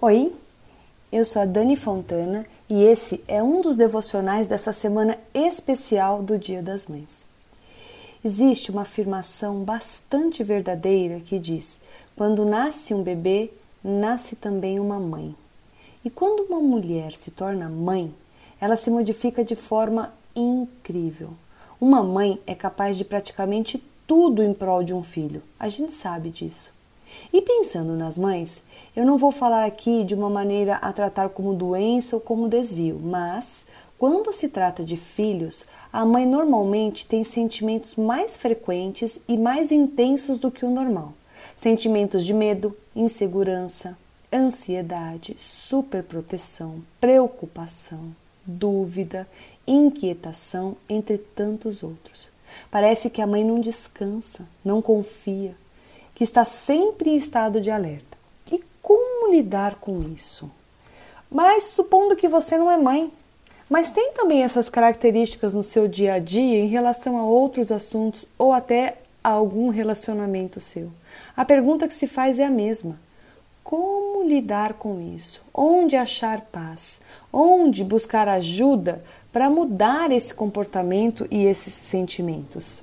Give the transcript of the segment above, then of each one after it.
Oi, eu sou a Dani Fontana e esse é um dos devocionais dessa semana especial do Dia das Mães. Existe uma afirmação bastante verdadeira que diz: quando nasce um bebê, nasce também uma mãe. E quando uma mulher se torna mãe, ela se modifica de forma incrível. Uma mãe é capaz de praticamente tudo em prol de um filho, a gente sabe disso. E pensando nas mães, eu não vou falar aqui de uma maneira a tratar como doença ou como desvio, mas quando se trata de filhos, a mãe normalmente tem sentimentos mais frequentes e mais intensos do que o normal. Sentimentos de medo, insegurança, ansiedade, superproteção, preocupação, dúvida, inquietação, entre tantos outros. Parece que a mãe não descansa, não confia, que está sempre em estado de alerta. E como lidar com isso? Mas supondo que você não é mãe, mas tem também essas características no seu dia a dia em relação a outros assuntos ou até a algum relacionamento seu. A pergunta que se faz é a mesma: como lidar com isso? Onde achar paz? Onde buscar ajuda para mudar esse comportamento e esses sentimentos?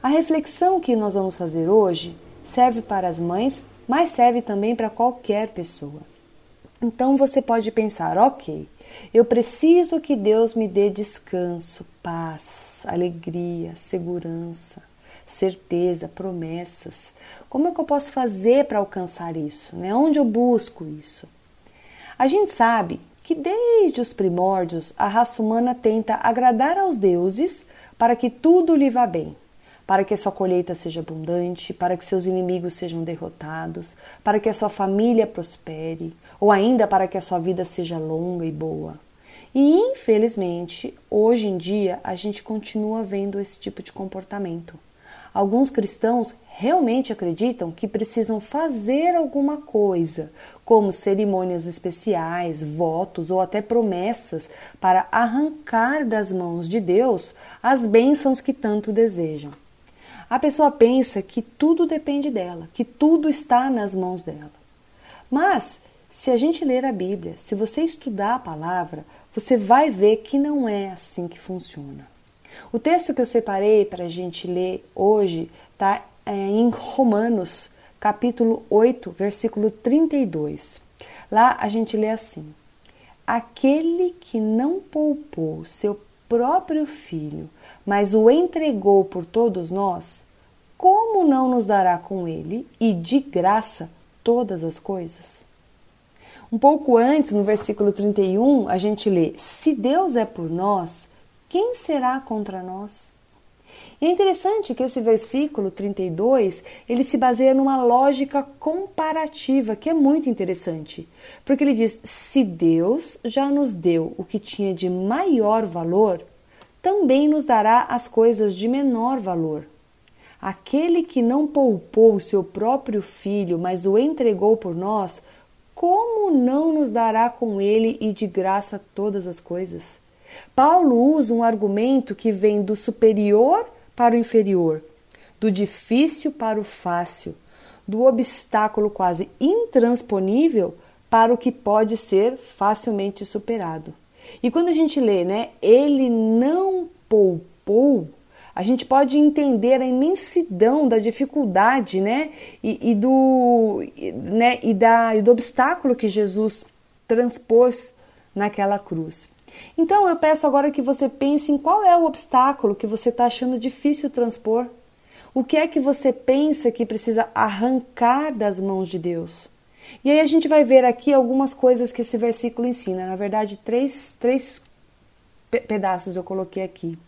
A reflexão que nós vamos fazer hoje serve para as mães, mas serve também para qualquer pessoa. Então você pode pensar: ok, eu preciso que Deus me dê descanso, paz, alegria, segurança, certeza, promessas. Como é que eu posso fazer para alcançar isso? Né? Onde eu busco isso? A gente sabe que desde os primórdios a raça humana tenta agradar aos deuses para que tudo lhe vá bem para que a sua colheita seja abundante, para que seus inimigos sejam derrotados, para que a sua família prospere, ou ainda para que a sua vida seja longa e boa. E infelizmente, hoje em dia, a gente continua vendo esse tipo de comportamento. Alguns cristãos realmente acreditam que precisam fazer alguma coisa, como cerimônias especiais, votos ou até promessas, para arrancar das mãos de Deus as bênçãos que tanto desejam. A pessoa pensa que tudo depende dela, que tudo está nas mãos dela. Mas, se a gente ler a Bíblia, se você estudar a palavra, você vai ver que não é assim que funciona. O texto que eu separei para a gente ler hoje está é, em Romanos, capítulo 8, versículo 32. Lá a gente lê assim: Aquele que não poupou seu próprio filho, mas o entregou por todos nós, como não nos dará com ele e de graça todas as coisas? Um pouco antes, no versículo 31, a gente lê: Se Deus é por nós, quem será contra nós? E é interessante que esse versículo 32, ele se baseia numa lógica comparativa, que é muito interessante. Porque ele diz: se Deus já nos deu o que tinha de maior valor, também nos dará as coisas de menor valor. Aquele que não poupou o seu próprio filho, mas o entregou por nós, como não nos dará com ele e de graça todas as coisas? Paulo usa um argumento que vem do superior para o inferior, do difícil para o fácil, do obstáculo quase intransponível para o que pode ser facilmente superado. E quando a gente lê, né, ele não poupou, a gente pode entender a imensidão da dificuldade, né, e, e do, né, e, da, e do obstáculo que Jesus transpôs naquela cruz. Então eu peço agora que você pense em qual é o obstáculo que você está achando difícil transpor. O que é que você pensa que precisa arrancar das mãos de Deus? E aí a gente vai ver aqui algumas coisas que esse versículo ensina. Na verdade, três, três pedaços eu coloquei aqui.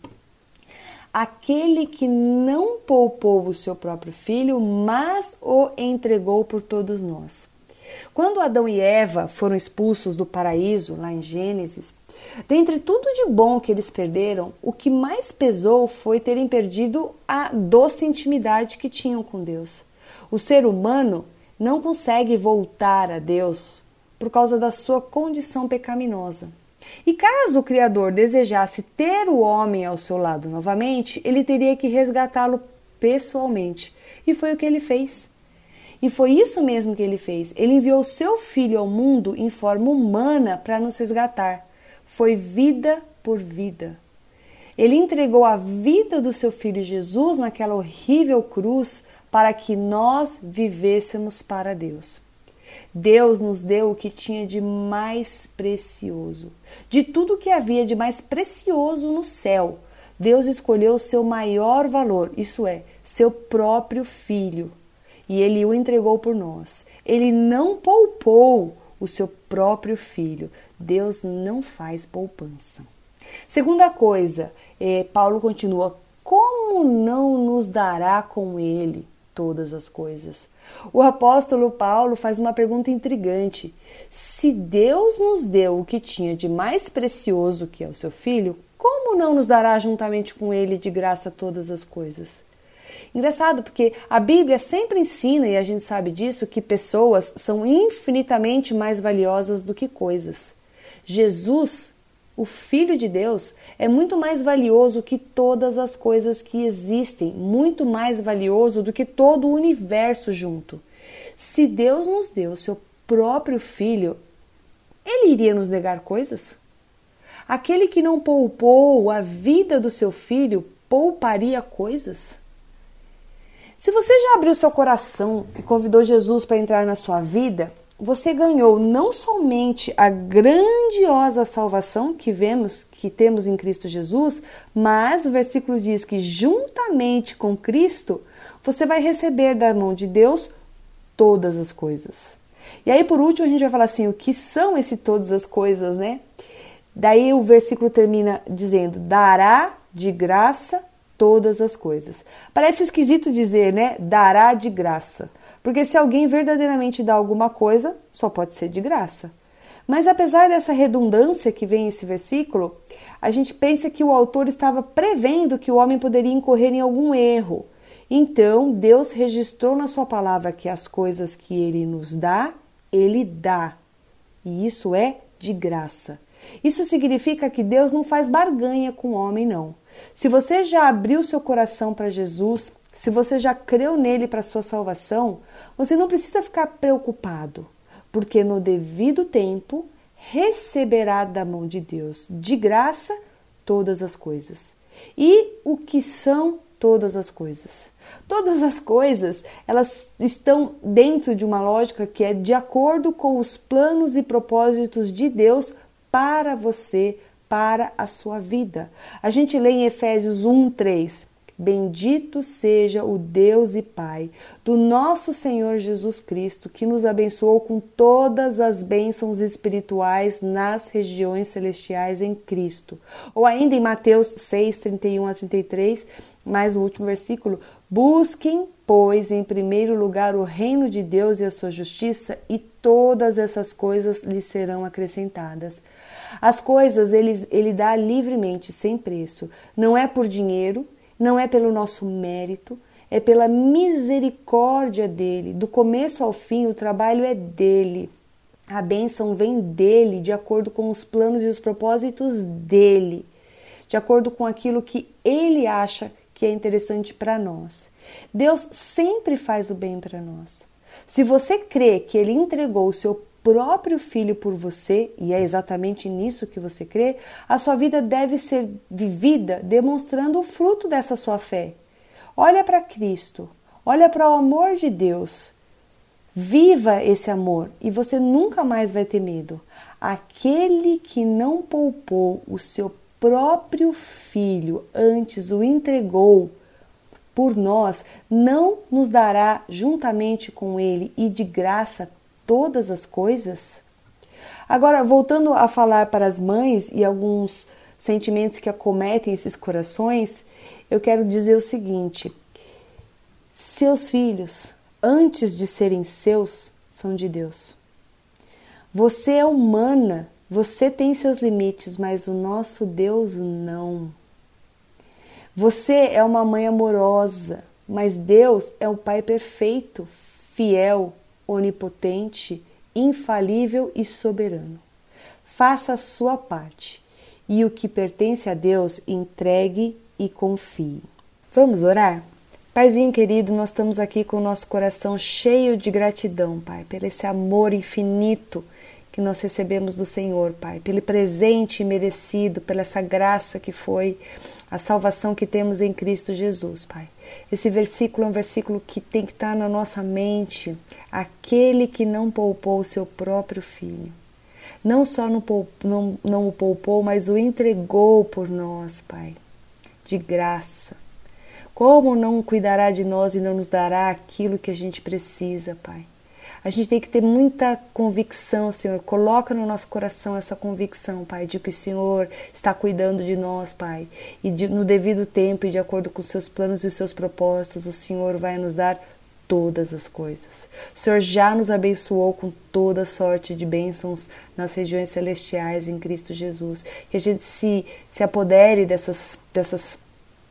Aquele que não poupou o seu próprio filho, mas o entregou por todos nós. Quando Adão e Eva foram expulsos do paraíso, lá em Gênesis, dentre tudo de bom que eles perderam, o que mais pesou foi terem perdido a doce intimidade que tinham com Deus. O ser humano não consegue voltar a Deus por causa da sua condição pecaminosa. E caso o Criador desejasse ter o homem ao seu lado novamente, ele teria que resgatá-lo pessoalmente. E foi o que ele fez. E foi isso mesmo que ele fez. Ele enviou seu filho ao mundo em forma humana para nos resgatar. Foi vida por vida. Ele entregou a vida do seu filho Jesus naquela horrível cruz para que nós vivêssemos para Deus. Deus nos deu o que tinha de mais precioso. De tudo que havia de mais precioso no céu, Deus escolheu o seu maior valor, isso é, seu próprio filho, e ele o entregou por nós. Ele não poupou o seu próprio filho. Deus não faz poupança. Segunda coisa, eh, Paulo continua: como não nos dará com ele todas as coisas? O apóstolo Paulo faz uma pergunta intrigante: se Deus nos deu o que tinha de mais precioso, que é o seu filho, como não nos dará juntamente com ele de graça todas as coisas? Engraçado, porque a Bíblia sempre ensina, e a gente sabe disso, que pessoas são infinitamente mais valiosas do que coisas. Jesus, o Filho de Deus, é muito mais valioso que todas as coisas que existem, muito mais valioso do que todo o universo junto. Se Deus nos deu o seu próprio Filho, ele iria nos negar coisas? Aquele que não poupou a vida do seu filho pouparia coisas? Se você já abriu seu coração e convidou Jesus para entrar na sua vida, você ganhou não somente a grandiosa salvação que vemos que temos em Cristo Jesus, mas o versículo diz que juntamente com Cristo você vai receber da mão de Deus todas as coisas. E aí por último a gente vai falar assim, o que são esse todas as coisas, né? Daí o versículo termina dizendo: dará de graça todas as coisas. Parece esquisito dizer, né? Dará de graça. Porque se alguém verdadeiramente dá alguma coisa, só pode ser de graça. Mas apesar dessa redundância que vem esse versículo, a gente pensa que o autor estava prevendo que o homem poderia incorrer em algum erro. Então, Deus registrou na sua palavra que as coisas que ele nos dá, ele dá. E isso é de graça. Isso significa que Deus não faz barganha com o homem, não. Se você já abriu seu coração para Jesus, se você já creu nele para sua salvação, você não precisa ficar preocupado, porque no devido tempo receberá da mão de Deus de graça todas as coisas. E o que são todas as coisas? Todas as coisas, elas estão dentro de uma lógica que é de acordo com os planos e propósitos de Deus para você, para a sua vida. A gente lê em Efésios 1, 3. Bendito seja o Deus e Pai do nosso Senhor Jesus Cristo, que nos abençoou com todas as bênçãos espirituais nas regiões celestiais em Cristo. Ou ainda em Mateus 6, 31 a 33, mais o último versículo: Busquem, pois, em primeiro lugar o reino de Deus e a sua justiça, e todas essas coisas lhe serão acrescentadas. As coisas ele, ele dá livremente, sem preço. Não é por dinheiro, não é pelo nosso mérito, é pela misericórdia dele. Do começo ao fim, o trabalho é dele. A bênção vem dele, de acordo com os planos e os propósitos dele, de acordo com aquilo que ele acha que é interessante para nós. Deus sempre faz o bem para nós. Se você crê que ele entregou o seu próprio filho por você, e é exatamente nisso que você crê, a sua vida deve ser vivida demonstrando o fruto dessa sua fé. Olha para Cristo, olha para o amor de Deus. Viva esse amor e você nunca mais vai ter medo. Aquele que não poupou o seu próprio filho, antes o entregou por nós, não nos dará juntamente com ele e de graça todas as coisas? Agora, voltando a falar para as mães e alguns sentimentos que acometem esses corações, eu quero dizer o seguinte: seus filhos, antes de serem seus, são de Deus. Você é humana, você tem seus limites, mas o nosso Deus não. Você é uma mãe amorosa, mas Deus é o Pai perfeito, fiel, onipotente, infalível e soberano. Faça a sua parte e o que pertence a Deus entregue e confie. Vamos orar? Paizinho querido, nós estamos aqui com o nosso coração cheio de gratidão, Pai, pelo esse amor infinito que nós recebemos do Senhor, Pai, pelo presente merecido, pela essa graça que foi a salvação que temos em Cristo Jesus, Pai. Esse versículo é um versículo que tem que estar na nossa mente, aquele que não poupou o seu próprio filho. Não só não, não, não o poupou, mas o entregou por nós, Pai, de graça. Como não cuidará de nós e não nos dará aquilo que a gente precisa, Pai? A gente tem que ter muita convicção, Senhor. Coloca no nosso coração essa convicção, Pai, de que o Senhor está cuidando de nós, Pai. E de, no devido tempo e de acordo com os seus planos e os seus propósitos, o Senhor vai nos dar todas as coisas. O Senhor já nos abençoou com toda sorte de bênçãos nas regiões celestiais em Cristo Jesus. Que a gente se, se apodere dessas, dessas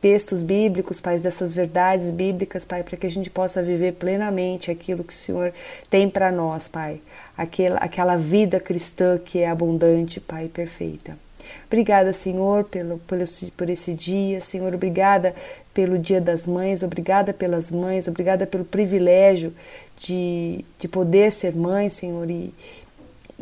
textos bíblicos, Pai, dessas verdades bíblicas, Pai, para que a gente possa viver plenamente aquilo que o Senhor tem para nós, Pai. Aquela, aquela vida cristã que é abundante, Pai, perfeita. Obrigada, Senhor, pelo, pelo, por esse dia. Senhor, obrigada pelo Dia das Mães, obrigada pelas mães, obrigada pelo privilégio de, de poder ser mãe, Senhor, e,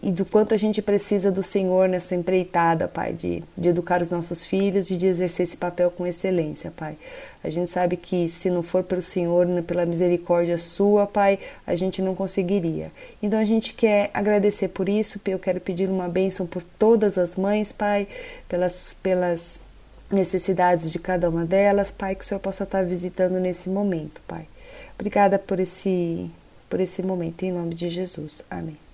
e do quanto a gente precisa do Senhor nessa empreitada, Pai, de, de educar os nossos filhos e de exercer esse papel com excelência, Pai. A gente sabe que se não for pelo Senhor, pela misericórdia Sua, Pai, a gente não conseguiria. Então a gente quer agradecer por isso, eu quero pedir uma bênção por todas as mães, Pai, pelas, pelas necessidades de cada uma delas, Pai, que o Senhor possa estar visitando nesse momento, Pai. Obrigada por esse, por esse momento, em nome de Jesus. Amém.